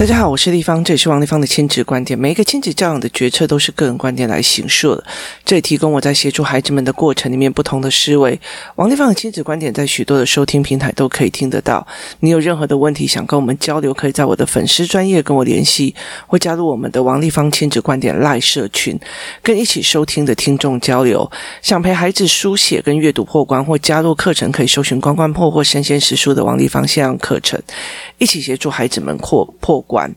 大家好，我是丽芳，这里是王丽芳的亲子观点。每一个亲子教养的决策都是个人观点来形塑的，这里提供我在协助孩子们的过程里面不同的思维。王丽芳的亲子观点在许多的收听平台都可以听得到。你有任何的问题想跟我们交流，可以在我的粉丝专业跟我联系，或加入我们的王丽芳亲子观点赖社群，跟一起收听的听众交流。想陪孩子书写跟阅读破关，或加入课程，可以搜寻关关破或生鲜时书的王丽芳线上课程，一起协助孩子们破破。关，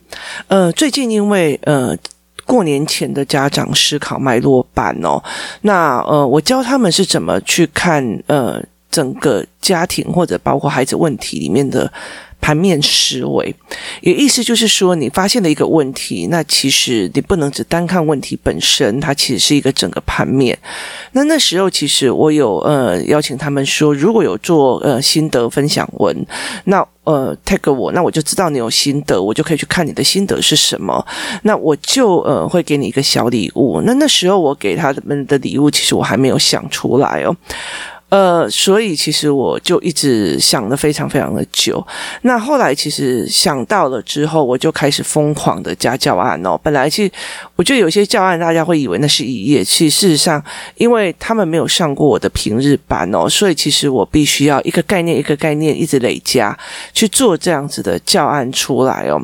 呃，最近因为呃过年前的家长思考脉络班哦，那呃我教他们是怎么去看呃整个家庭或者包括孩子问题里面的。盘面思维，也意思就是说，你发现了一个问题，那其实你不能只单看问题本身，它其实是一个整个盘面。那那时候，其实我有呃邀请他们说，如果有做呃心得分享文，那呃 tag 我，那我就知道你有心得，我就可以去看你的心得是什么，那我就呃会给你一个小礼物。那那时候我给他们的礼物，其实我还没有想出来哦。呃，所以其实我就一直想了非常非常的久。那后来其实想到了之后，我就开始疯狂的加教案哦。本来其实我觉得有些教案大家会以为那是一页，其实事实上，因为他们没有上过我的平日班哦，所以其实我必须要一个概念一个概念一直累加去做这样子的教案出来哦。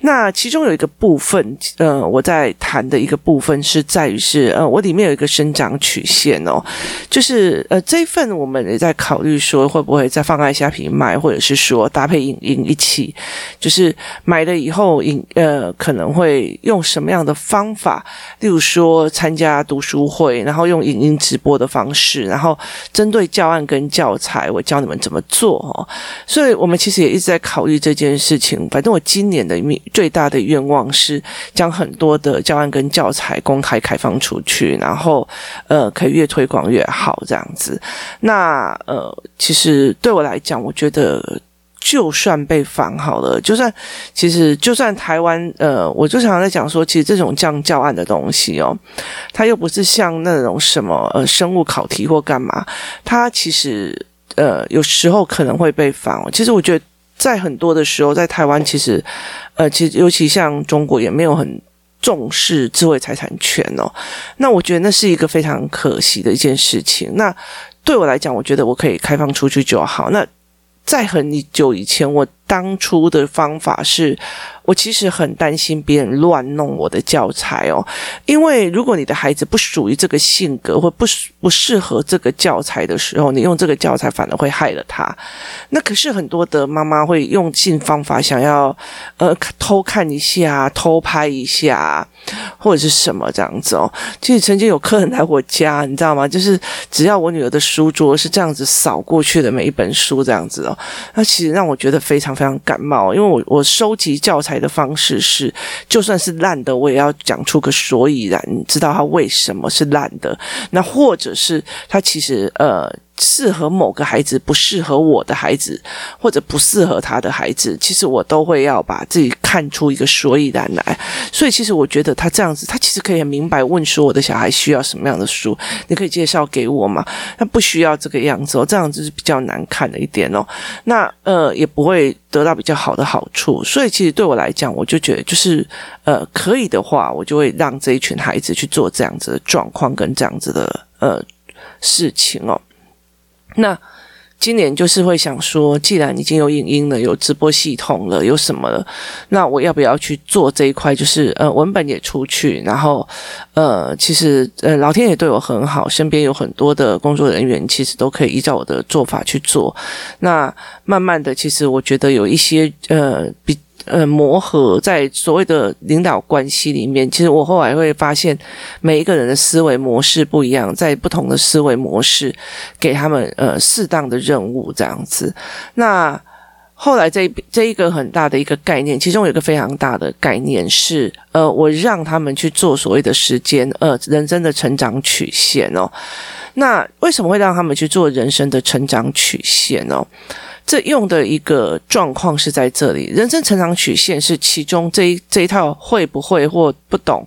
那其中有一个部分，呃，我在谈的一个部分是在于是，呃，我里面有一个生长曲线哦，就是呃这一份。但我们也在考虑说，会不会再放在虾皮卖，或者是说搭配影音一起，就是买了以后影呃可能会用什么样的方法，例如说参加读书会，然后用影音直播的方式，然后针对教案跟教材，我教你们怎么做哦。所以我们其实也一直在考虑这件事情。反正我今年的最大的愿望是将很多的教案跟教材公开开放出去，然后呃可以越推广越好这样子。那呃，其实对我来讲，我觉得就算被反好了，就算其实就算台湾呃，我就常常在讲说，其实这种降教案的东西哦，它又不是像那种什么呃生物考题或干嘛，它其实呃有时候可能会被仿。其实我觉得在很多的时候，在台湾其实呃，其实尤其像中国也没有很。重视智慧财产权哦，那我觉得那是一个非常可惜的一件事情。那对我来讲，我觉得我可以开放出去就好。那在很久以前，我当初的方法是。我其实很担心别人乱弄我的教材哦，因为如果你的孩子不属于这个性格或不不适合这个教材的时候，你用这个教材反而会害了他。那可是很多的妈妈会用尽方法想要呃偷看一下、偷拍一下或者是什么这样子哦。其实曾经有客人来我家，你知道吗？就是只要我女儿的书桌是这样子扫过去的每一本书这样子哦，那其实让我觉得非常非感冒，因为我我收集教材。的方式是，就算是烂的，我也要讲出个所以然，知道它为什么是烂的。那或者是它其实呃。适合某个孩子，不适合我的孩子，或者不适合他的孩子，其实我都会要把自己看出一个所以然来。所以，其实我觉得他这样子，他其实可以很明白问说：“我的小孩需要什么样的书？你可以介绍给我吗？”他不需要这个样子哦，这样子是比较难看的一点哦。那呃，也不会得到比较好的好处。所以，其实对我来讲，我就觉得就是呃，可以的话，我就会让这一群孩子去做这样子的状况跟这样子的呃事情哦。那今年就是会想说，既然已经有影音了，有直播系统了，有什么了，那我要不要去做这一块？就是呃，文本也出去，然后呃，其实呃，老天爷对我很好，身边有很多的工作人员，其实都可以依照我的做法去做。那慢慢的，其实我觉得有一些呃比。呃，磨合在所谓的领导关系里面，其实我后来会发现，每一个人的思维模式不一样，在不同的思维模式，给他们呃适当的任务这样子。那后来这这一个很大的一个概念，其中有一个非常大的概念是，呃，我让他们去做所谓的时间呃人生的成长曲线哦。那为什么会让他们去做人生的成长曲线哦？这用的一个状况是在这里，人生成长曲线是其中这一这一套会不会或不懂，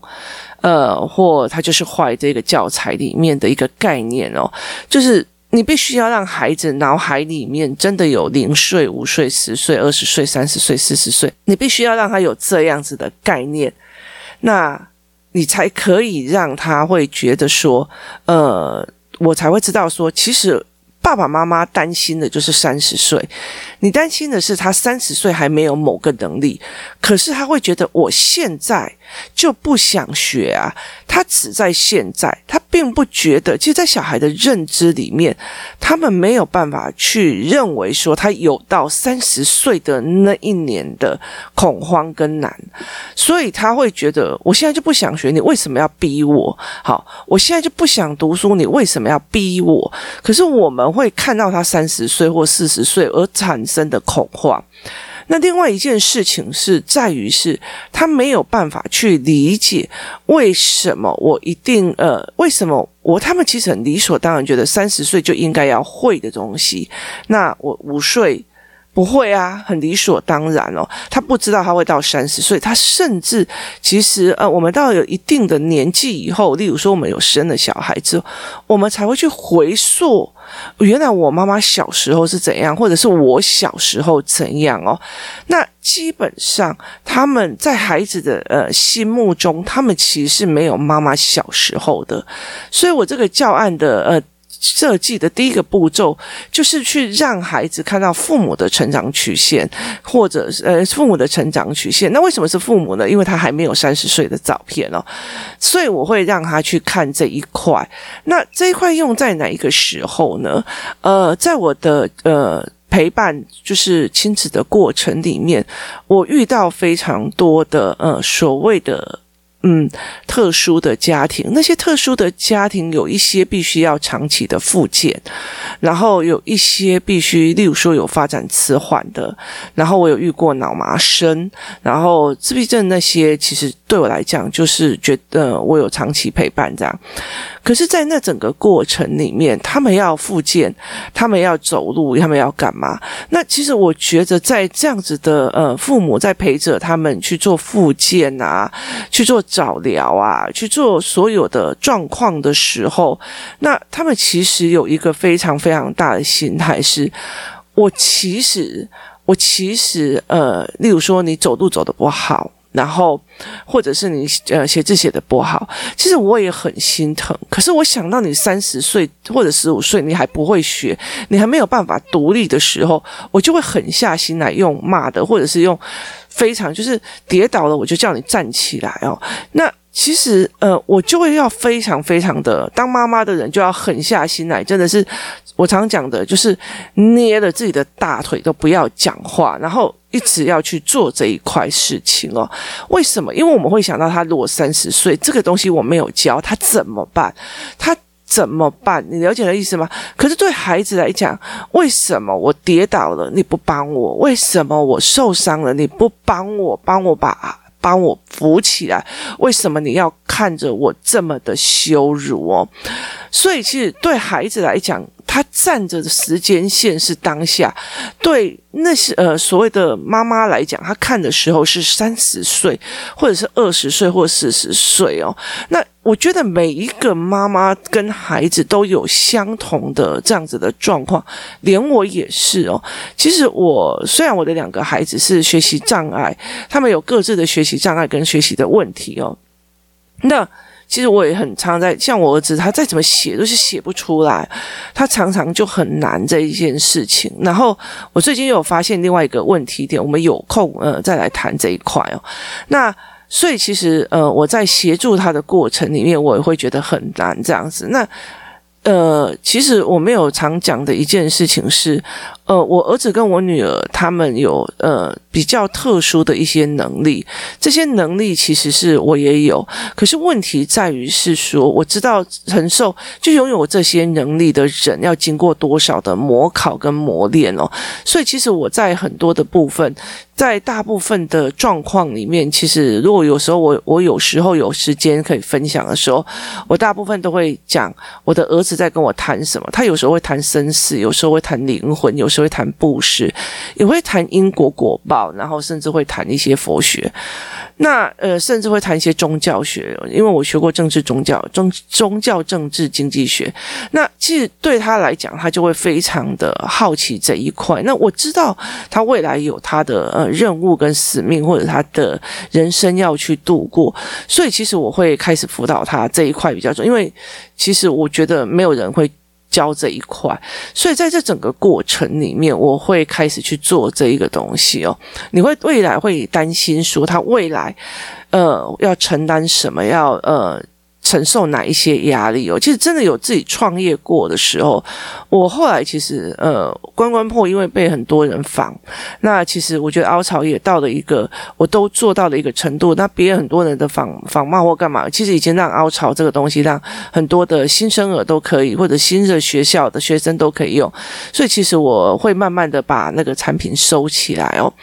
呃，或它就是坏这个教材里面的一个概念哦，就是你必须要让孩子脑海里面真的有零岁、五岁、十岁、二十岁、三十岁、四十岁，你必须要让他有这样子的概念，那你才可以让他会觉得说，呃，我才会知道说，其实。爸爸妈妈担心的就是三十岁，你担心的是他三十岁还没有某个能力，可是他会觉得我现在就不想学啊，他只在现在，他并不觉得，其实，在小孩的认知里面，他们没有办法去认为说他有到三十岁的那一年的恐慌跟难，所以他会觉得我现在就不想学，你为什么要逼我？好，我现在就不想读书，你为什么要逼我？可是我们。会看到他三十岁或四十岁而产生的恐慌。那另外一件事情是在于是，他没有办法去理解为什么我一定呃，为什么我他们其实很理所当然觉得三十岁就应该要会的东西，那我五岁。不会啊，很理所当然哦。他不知道他会到三十岁，他甚至其实呃，我们到有一定的年纪以后，例如说我们有生了小孩之后，我们才会去回溯，原来我妈妈小时候是怎样，或者是我小时候怎样哦。那基本上他们在孩子的呃心目中，他们其实是没有妈妈小时候的。所以我这个教案的呃。设计的第一个步骤就是去让孩子看到父母的成长曲线，或者是呃父母的成长曲线。那为什么是父母呢？因为他还没有三十岁的照片哦，所以我会让他去看这一块。那这一块用在哪一个时候呢？呃，在我的呃陪伴就是亲子的过程里面，我遇到非常多的呃所谓的。嗯，特殊的家庭，那些特殊的家庭有一些必须要长期的复健，然后有一些必须，例如说有发展迟缓的，然后我有遇过脑麻生，然后自闭症那些，其实对我来讲就是觉得我有长期陪伴这样。可是，在那整个过程里面，他们要复健，他们要走路，他们要干嘛？那其实我觉得，在这样子的呃，父母在陪着他们去做复健啊，去做早疗啊，去做所有的状况的时候，那他们其实有一个非常非常大的心态是：我其实，我其实呃，例如说，你走路走的不好。然后，或者是你呃写字写的不好，其实我也很心疼。可是我想到你三十岁或者十五岁，你还不会学，你还没有办法独立的时候，我就会狠下心来用骂的，或者是用非常就是跌倒了，我就叫你站起来哦。那。其实，呃，我就会要非常非常的，当妈妈的人就要狠下心来，真的是我常讲的，就是捏了自己的大腿都不要讲话，然后一直要去做这一块事情哦。为什么？因为我们会想到他如果三十岁，这个东西我没有教他怎么办？他怎么办？你了解的意思吗？可是对孩子来讲，为什么我跌倒了你不帮我？为什么我受伤了你不帮我？帮我把。帮我扶起来，为什么你要看着我这么的羞辱哦？所以其实对孩子来讲，他站着的时间线是当下；对那些呃所谓的妈妈来讲，他看的时候是三十岁，或者是二十岁，或四十岁哦。那我觉得每一个妈妈跟孩子都有相同的这样子的状况，连我也是哦。其实我虽然我的两个孩子是学习障碍，他们有各自的学习障碍跟学习的问题哦。那其实我也很常在，像我儿子，他再怎么写都是写不出来，他常常就很难这一件事情。然后我最近又有发现另外一个问题点，我们有空呃再来谈这一块哦。那。所以其实，呃，我在协助他的过程里面，我也会觉得很难这样子。那，呃，其实我没有常讲的一件事情是。呃，我儿子跟我女儿他们有呃比较特殊的一些能力，这些能力其实是我也有，可是问题在于是说，我知道承受就拥有这些能力的人要经过多少的模考跟磨练哦，所以其实我在很多的部分，在大部分的状况里面，其实如果有时候我我有时候有时间可以分享的时候，我大部分都会讲我的儿子在跟我谈什么，他有时候会谈生死，有时候会谈灵魂，有候。会谈布施，也会谈因果果报，然后甚至会谈一些佛学。那呃，甚至会谈一些宗教学，因为我学过政治宗教、宗宗教政治经济学。那其实对他来讲，他就会非常的好奇这一块。那我知道他未来有他的呃任务跟使命，或者他的人生要去度过，所以其实我会开始辅导他这一块比较重，因为其实我觉得没有人会。教这一块，所以在这整个过程里面，我会开始去做这一个东西哦。你会未来会担心说他未来，呃，要承担什么？要呃。承受哪一些压力哦？其实真的有自己创业过的时候，我后来其实呃，关关破，因为被很多人仿，那其实我觉得凹槽也到了一个我都做到了一个程度。那别很多人的仿仿冒或干嘛，其实已经让凹槽这个东西让很多的新生儿都可以，或者新的学校的学生都可以用。所以其实我会慢慢的把那个产品收起来哦。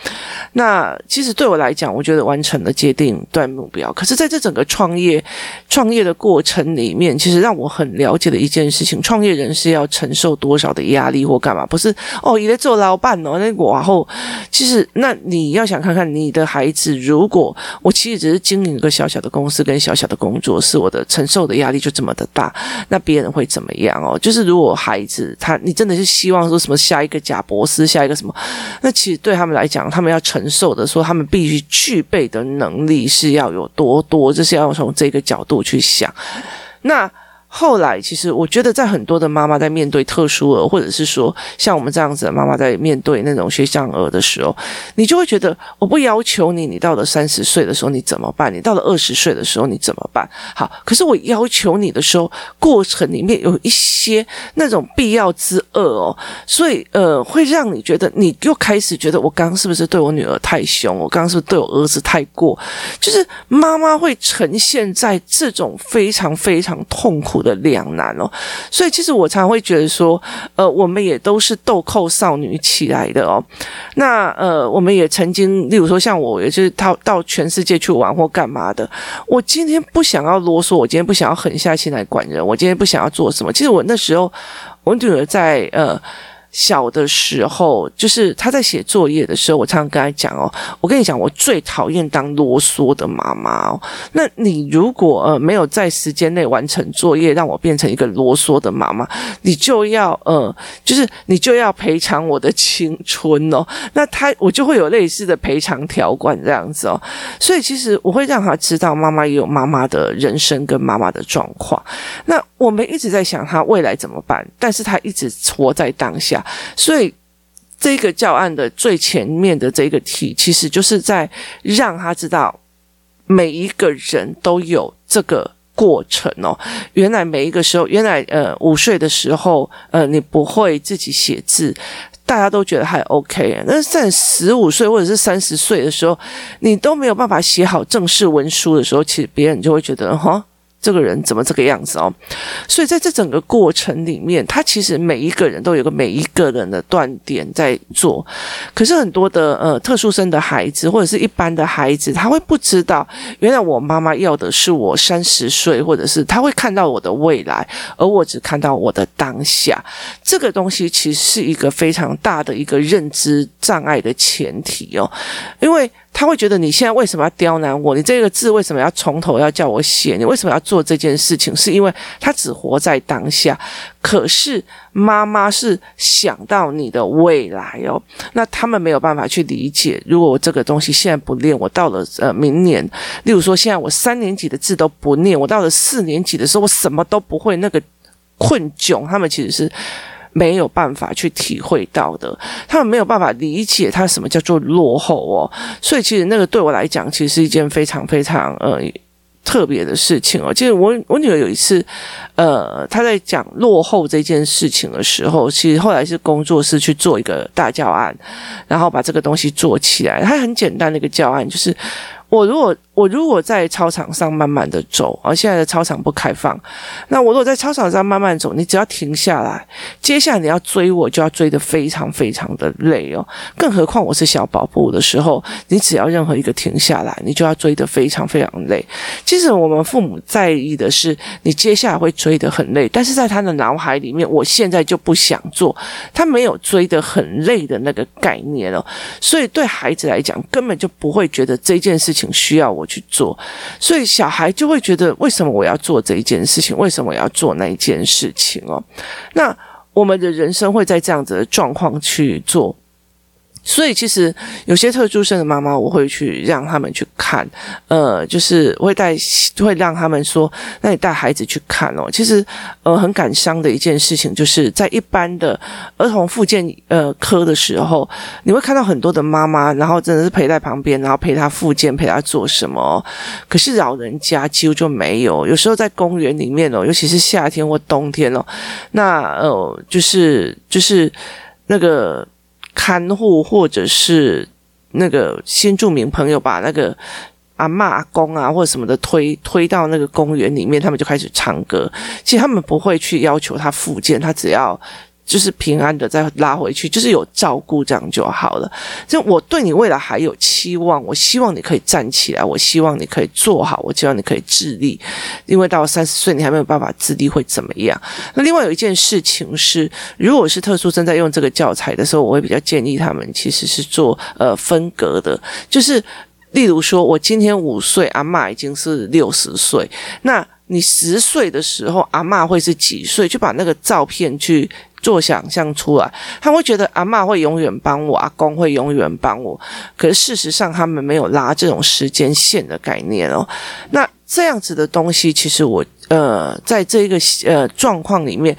那其实对我来讲，我觉得完成了界定段目标。可是在这整个创业创业的过程里面，其实让我很了解的一件事情：创业人是要承受多少的压力或干嘛？不是哦，你在做老板哦，那个然后其实那你要想看看你的孩子，如果我其实只是经营一个小小的公司跟小小的工作是，我的承受的压力就这么的大，那别人会怎么样哦？就是如果孩子他，你真的是希望说什么下一个贾博斯，下一个什么？那其实对他们来讲，他们要承受的，说他们必须具备的能力是要有多多，这是要从这个角度去想。那。后来，其实我觉得，在很多的妈妈在面对特殊儿，或者是说像我们这样子的妈妈在面对那种学障儿的时候，你就会觉得，我不要求你，你到了三十岁的时候你怎么办？你到了二十岁的时候你怎么办？好，可是我要求你的时候，过程里面有一些那种必要之恶哦，所以呃，会让你觉得，你又开始觉得，我刚刚是不是对我女儿太凶？我刚刚是不是对我儿子太过？就是妈妈会呈现在这种非常非常痛苦的两难哦，所以其实我常常会觉得说，呃，我们也都是豆蔻少女起来的哦。那呃，我们也曾经，例如说像我，也是到到全世界去玩或干嘛的。我今天不想要啰嗦，我今天不想要狠下心来管人，我今天不想要做什么。其实我那时候，我女儿在呃。小的时候，就是他在写作业的时候，我常常跟他讲哦，我跟你讲，我最讨厌当啰嗦的妈妈哦。那你如果呃没有在时间内完成作业，让我变成一个啰嗦的妈妈，你就要呃，就是你就要赔偿我的青春哦。那他我就会有类似的赔偿条款这样子哦。所以其实我会让他知道，妈妈也有妈妈的人生跟妈妈的状况。那我们一直在想他未来怎么办，但是他一直活在当下所以，这个教案的最前面的这个题，其实就是在让他知道，每一个人都有这个过程哦。原来每一个时候，原来呃五岁的时候，呃你不会自己写字，大家都觉得还 OK。但是在十五岁或者是三十岁的时候，你都没有办法写好正式文书的时候，其实别人就会觉得哈。这个人怎么这个样子哦？所以在这整个过程里面，他其实每一个人都有个每一个人的断点在做。可是很多的呃特殊生的孩子或者是一般的孩子，他会不知道，原来我妈妈要的是我三十岁，或者是他会看到我的未来，而我只看到我的当下。这个东西其实是一个非常大的一个认知障碍的前提哦，因为。他会觉得你现在为什么要刁难我？你这个字为什么要从头要叫我写？你为什么要做这件事情？是因为他只活在当下。可是妈妈是想到你的未来哦，那他们没有办法去理解。如果我这个东西现在不练，我到了呃明年，例如说现在我三年级的字都不念，我到了四年级的时候我什么都不会，那个困窘，他们其实是。没有办法去体会到的，他们没有办法理解他什么叫做落后哦，所以其实那个对我来讲，其实是一件非常非常呃特别的事情哦。其实我我女儿有一次，呃，她在讲落后这件事情的时候，其实后来是工作室去做一个大教案，然后把这个东西做起来。它很简单的一个教案，就是我如果。我如果在操场上慢慢的走，而现在的操场不开放，那我如果在操场上慢慢走，你只要停下来，接下来你要追我，就要追得非常非常的累哦。更何况我是小宝宝的时候，你只要任何一个停下来，你就要追得非常非常累。其实我们父母在意的是你接下来会追得很累，但是在他的脑海里面，我现在就不想做，他没有追得很累的那个概念哦。所以对孩子来讲，根本就不会觉得这件事情需要我。我去做，所以小孩就会觉得为什么我要做这一件事情？为什么我要做那一件事情哦？那我们的人生会在这样子的状况去做。所以，其实有些特殊生的妈妈，我会去让他们去看，呃，就是会带，会让他们说，那你带孩子去看哦。其实，呃，很感伤的一件事情，就是在一般的儿童复健呃科的时候，你会看到很多的妈妈，然后真的是陪在旁边，然后陪他复健，陪他做什么。可是老人家几乎就没有，有时候在公园里面哦，尤其是夏天或冬天哦，那呃，就是就是那个。看护或者是那个新住民朋友把那个阿嬷阿公啊或者什么的推推到那个公园里面，他们就开始唱歌。其实他们不会去要求他复健，他只要。就是平安的再拉回去，就是有照顾这样就好了。就我对你未来还有期望，我希望你可以站起来，我希望你可以做好，我希望你可以自立。因为到三十岁你还没有办法自立会怎么样？那另外有一件事情是，如果是特殊生在用这个教材的时候，我会比较建议他们其实是做呃分隔的，就是例如说我今天五岁，阿嬷已经是六十岁，那你十岁的时候，阿嬷会是几岁？就把那个照片去。做想象出来，他会觉得阿嬷会永远帮我，阿公会永远帮我。可是事实上，他们没有拉这种时间线的概念哦。那这样子的东西，其实我呃，在这个呃状况里面，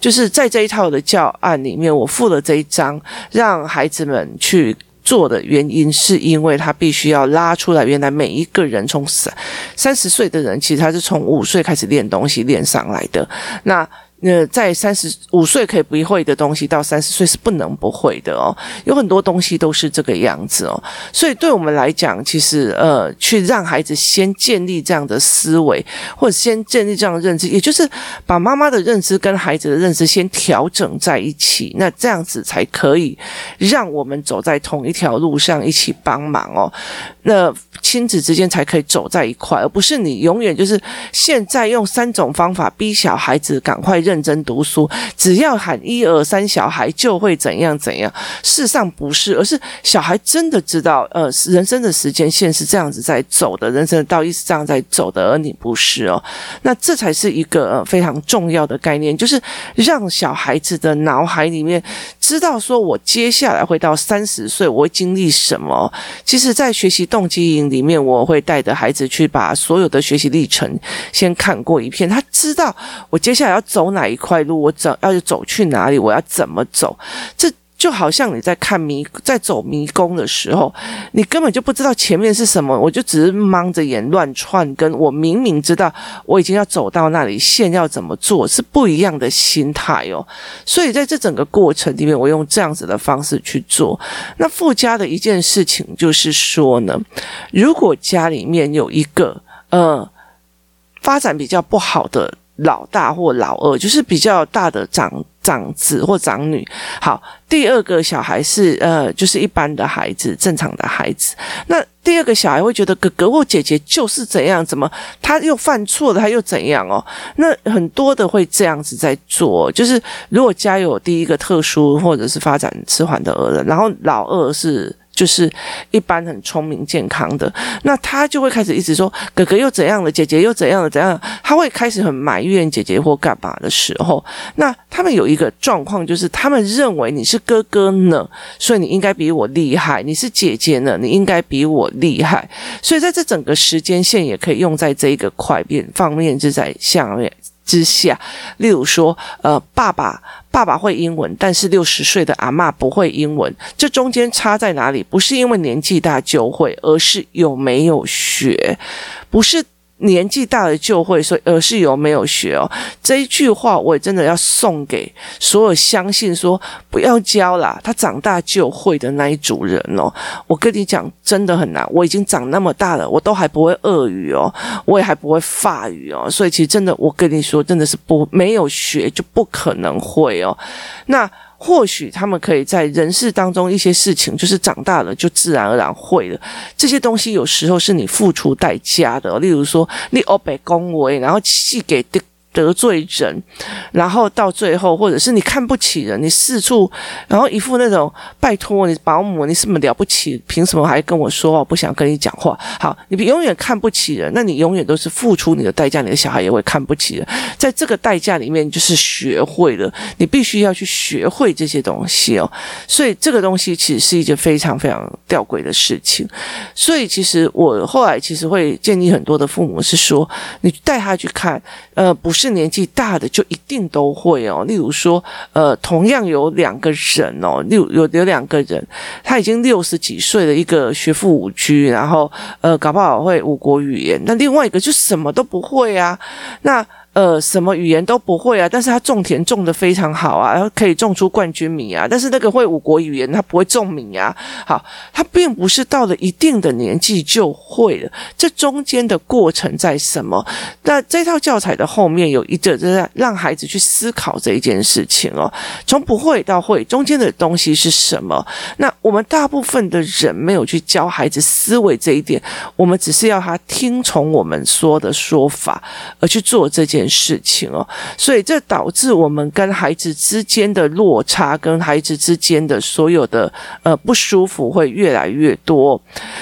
就是在这一套的教案里面，我附了这一张，让孩子们去做的原因，是因为他必须要拉出来，原来每一个人从三三十岁的人，其实他是从五岁开始练东西练上来的。那那在三十五岁可以不会的东西，到三十岁是不能不会的哦。有很多东西都是这个样子哦。所以对我们来讲，其实呃，去让孩子先建立这样的思维，或者先建立这样的认知，也就是把妈妈的认知跟孩子的认知先调整在一起，那这样子才可以让我们走在同一条路上，一起帮忙哦。那亲子之间才可以走在一块，而不是你永远就是现在用三种方法逼小孩子赶快认。认真读书，只要喊一二三，小孩就会怎样怎样。事实上不是，而是小孩真的知道，呃，人生的时间线是这样子在走的，人生的道义是这样在走的，而你不是哦。那这才是一个，非常重要的概念，就是让小孩子的脑海里面知道，说我接下来会到三十岁，我会经历什么。其实，在学习动机营里面，我会带着孩子去把所有的学习历程先看过一遍，他知道我接下来要走哪。一块路，我走要走去哪里？我要怎么走？这就好像你在看迷，在走迷宫的时候，你根本就不知道前面是什么，我就只是蒙着眼乱窜。跟我明明知道我已经要走到那里，线要怎么做是不一样的心态哦。所以在这整个过程里面，我用这样子的方式去做。那附加的一件事情就是说呢，如果家里面有一个呃发展比较不好的。老大或老二就是比较大的长长子或长女。好，第二个小孩是呃，就是一般的孩子，正常的孩子。那第二个小孩会觉得哥哥或姐姐就是怎样，怎么他又犯错了，他又怎样哦？那很多的会这样子在做，就是如果家有第一个特殊或者是发展迟缓的儿人，然后老二是。就是一般很聪明健康的，那他就会开始一直说哥哥又怎样了，姐姐又怎样了，怎样？他会开始很埋怨姐姐或干嘛的时候，那他们有一个状况，就是他们认为你是哥哥呢，所以你应该比我厉害；你是姐姐呢，你应该比我厉害。所以在这整个时间线也可以用在这一个块边方面，就在下面。之下，例如说，呃，爸爸爸爸会英文，但是六十岁的阿嬷不会英文，这中间差在哪里？不是因为年纪大就会，而是有没有学，不是。年纪大了就会，所以而是有没有学哦？这一句话我也真的要送给所有相信说不要教啦，他长大就会的那一组人哦。我跟你讲，真的很难。我已经长那么大了，我都还不会俄语哦，我也还不会法语哦。所以其实真的，我跟你说，真的是不没有学就不可能会哦。那。或许他们可以在人世当中一些事情，就是长大了就自然而然会了。这些东西有时候是你付出代价的，例如说你欧北恭维，然后气给得罪人，然后到最后，或者是你看不起人，你四处，然后一副那种拜托你保姆，你什么了不起？凭什么还跟我说？我不想跟你讲话。好，你永远看不起人，那你永远都是付出你的代价，你的小孩也会看不起人。在这个代价里面，就是学会了，你必须要去学会这些东西哦。所以这个东西其实是一件非常非常吊诡的事情。所以其实我后来其实会建议很多的父母是说，你带他去看，呃，不是。是年纪大的就一定都会哦，例如说，呃，同样有两个人哦，六有有两个人，他已经六十几岁的一个学富五居，然后呃，搞不好会五国语言，那另外一个就什么都不会啊，那。呃，什么语言都不会啊，但是他种田种的非常好啊，然后可以种出冠军米啊。但是那个会五国语言，他不会种米啊。好，他并不是到了一定的年纪就会了。这中间的过程在什么？那这套教材的后面有一个，就是让孩子去思考这一件事情哦。从不会到会，中间的东西是什么？那我们大部分的人没有去教孩子思维这一点，我们只是要他听从我们说的说法而去做这件事情哦，所以这导致我们跟孩子之间的落差，跟孩子之间的所有的呃不舒服会越来越多。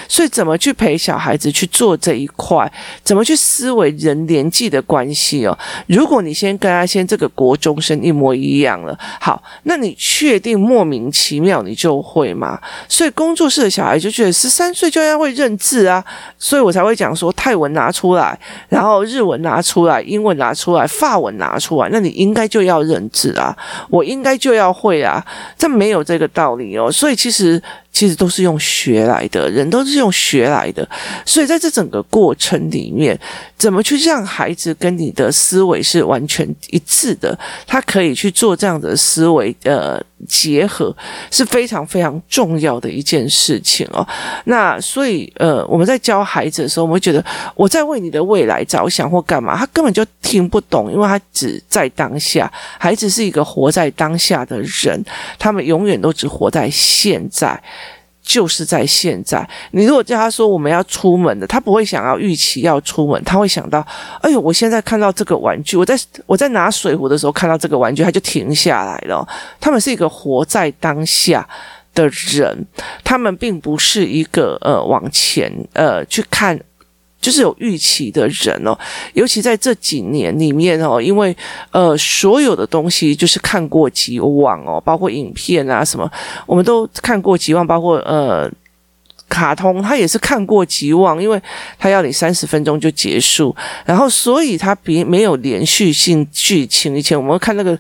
所以怎么去陪小孩子去做这一块？怎么去思维人年纪的关系哦？如果你先跟他先这个国中生一模一样了，好，那你确定莫名其妙你就会吗？所以工作室的小孩就觉得十三岁就要会认字啊，所以我才会讲说泰文拿出来，然后日文拿出来，英文拿。出来，发文拿出来，那你应该就要认字啊，我应该就要会啊，这没有这个道理哦，所以其实。其实都是用学来的，人都是用学来的，所以在这整个过程里面，怎么去让孩子跟你的思维是完全一致的？他可以去做这样的思维呃结合，是非常非常重要的一件事情哦。那所以呃，我们在教孩子的时候，我们会觉得我在为你的未来着想或干嘛，他根本就听不懂，因为他只在当下。孩子是一个活在当下的人，他们永远都只活在现在。就是在现在，你如果叫他说我们要出门的，他不会想要预期要出门，他会想到，哎呦，我现在看到这个玩具，我在我在拿水壶的时候看到这个玩具，他就停下来了。他们是一个活在当下的人，他们并不是一个呃往前呃去看。就是有预期的人哦，尤其在这几年里面哦，因为呃，所有的东西就是看过即忘哦，包括影片啊什么，我们都看过即忘，包括呃，卡通，他也是看过即忘，因为他要你三十分钟就结束，然后所以他别没有连续性剧情。以前我们看那个。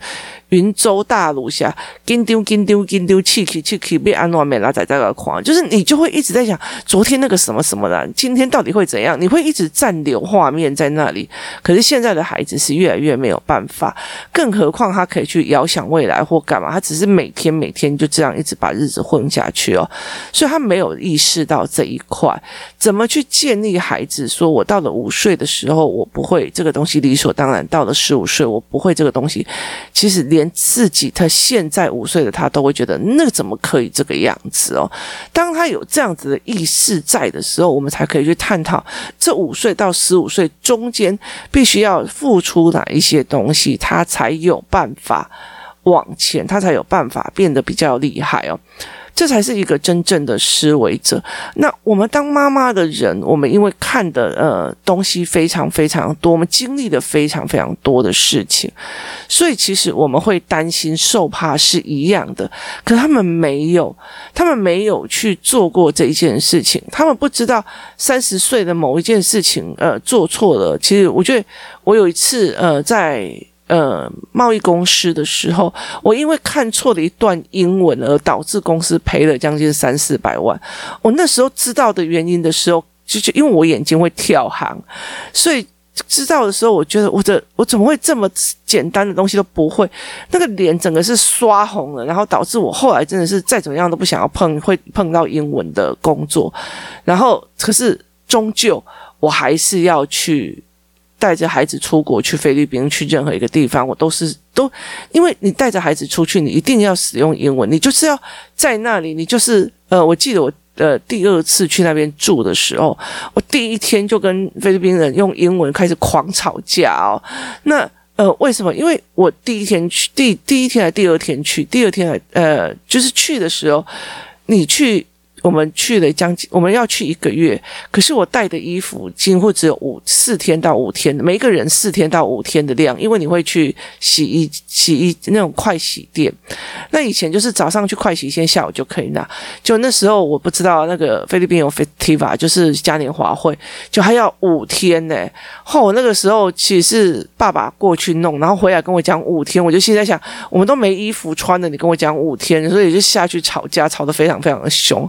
云州大儒侠，紧张紧张紧张，气气气气被安诺美拉在这个狂，就是你就会一直在想昨天那个什么什么的，今天到底会怎样？你会一直暂留画面在那里。可是现在的孩子是越来越没有办法，更何况他可以去遥想未来或干嘛？他只是每天每天就这样一直把日子混下去哦，所以他没有意识到这一块，怎么去建立孩子？说我到了五岁的时候，我不会这个东西理所当然；到了十五岁，我不会这个东西。其实连连自己，他现在五岁的他都会觉得，那怎么可以这个样子哦？当他有这样子的意识在的时候，我们才可以去探讨这五岁到十五岁中间必须要付出哪一些东西，他才有办法往前，他才有办法变得比较厉害哦。这才是一个真正的思维者。那我们当妈妈的人，我们因为看的呃东西非常非常多，我们经历的非常非常多的事情，所以其实我们会担心受怕是一样的。可他们没有，他们没有去做过这一件事情，他们不知道三十岁的某一件事情呃做错了。其实我觉得我有一次呃在。呃，贸易公司的时候，我因为看错了一段英文而导致公司赔了将近三四百万。我那时候知道的原因的时候，就就因为我眼睛会跳行，所以知道的时候，我觉得我的我怎么会这么简单的东西都不会？那个脸整个是刷红了，然后导致我后来真的是再怎么样都不想要碰，会碰到英文的工作。然后可是终究我还是要去。带着孩子出国去菲律宾，去任何一个地方，我都是都，因为你带着孩子出去，你一定要使用英文，你就是要在那里，你就是呃，我记得我呃第二次去那边住的时候，我第一天就跟菲律宾人用英文开始狂吵架哦，那呃，为什么？因为我第一天去，第第一天还第二天去，第二天还呃，就是去的时候，你去。我们去了将近，我们要去一个月，可是我带的衣服几乎只有五四天到五天，每一个人四天到五天的量，因为你会去洗衣洗衣那种快洗店，那以前就是早上去快洗先，下午就可以拿。就那时候我不知道那个菲律宾有 Festiva，就是嘉年华会，就还要五天呢。后那个时候其实是爸爸过去弄，然后回来跟我讲五天，我就现在想，我们都没衣服穿了，你跟我讲五天，所以就下去吵架，吵得非常非常的凶。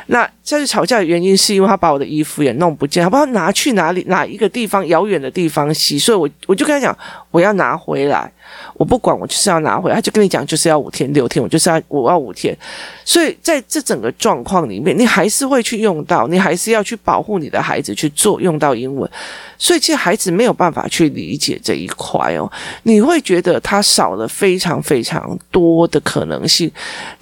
那下次吵架的原因是因为他把我的衣服也弄不见，他不知道拿去哪里，哪一个地方遥远的地方洗，所以我我就跟他讲，我要拿回来。我不管，我就是要拿回来。他就跟你讲，就是要五天六天，我就是要我要五天。所以在这整个状况里面，你还是会去用到，你还是要去保护你的孩子去做用到英文。所以其实孩子没有办法去理解这一块哦，你会觉得他少了非常非常多的可能性。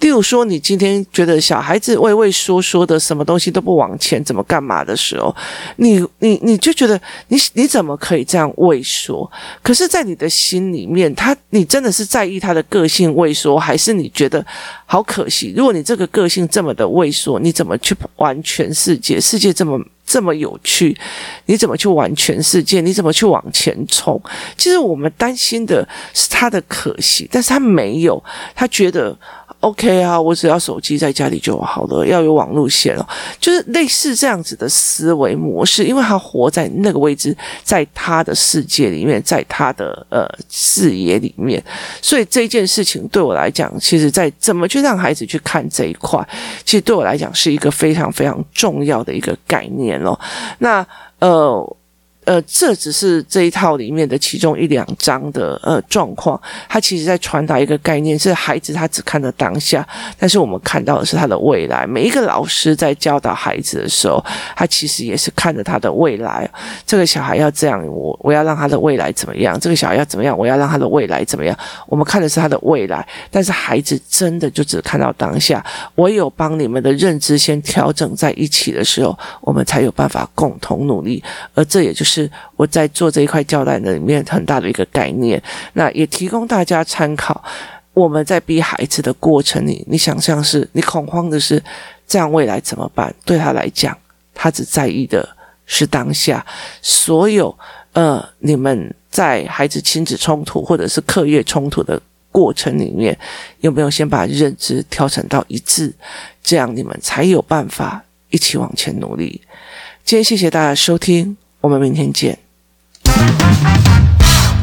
例如说，你今天觉得小孩子畏畏缩缩的，什么东西都不往前，怎么干嘛的时候，你你你就觉得你你怎么可以这样畏缩？可是，在你的心里面，他。你真的是在意他的个性畏缩，还是你觉得好可惜？如果你这个个性这么的畏缩，你怎么去玩全世界？世界这么这么有趣，你怎么去玩全世界？你怎么去往前冲？其实我们担心的是他的可惜，但是他没有，他觉得。OK 啊，我只要手机在家里就好了，要有网路线哦，就是类似这样子的思维模式，因为他活在那个位置，在他的世界里面，在他的呃视野里面，所以这件事情对我来讲，其实在怎么去让孩子去看这一块，其实对我来讲是一个非常非常重要的一个概念哦。那呃。呃，这只是这一套里面的其中一两章的呃状况，他其实在传达一个概念，是孩子他只看到当下，但是我们看到的是他的未来。每一个老师在教导孩子的时候，他其实也是看着他的未来。这个小孩要这样，我我要让他的未来怎么样？这个小孩要怎么样？我要让他的未来怎么样？我们看的是他的未来，但是孩子真的就只看到当下。唯有帮你们的认知先调整在一起的时候，我们才有办法共同努力。而这也就是。是我在做这一块教材的里面很大的一个概念，那也提供大家参考。我们在逼孩子的过程里，你想象是你恐慌的是这样未来怎么办？对他来讲，他只在意的是当下。所有呃，你们在孩子亲子冲突或者是课业冲突的过程里面，有没有先把认知调整到一致？这样你们才有办法一起往前努力。今天谢谢大家收听。我们明天见。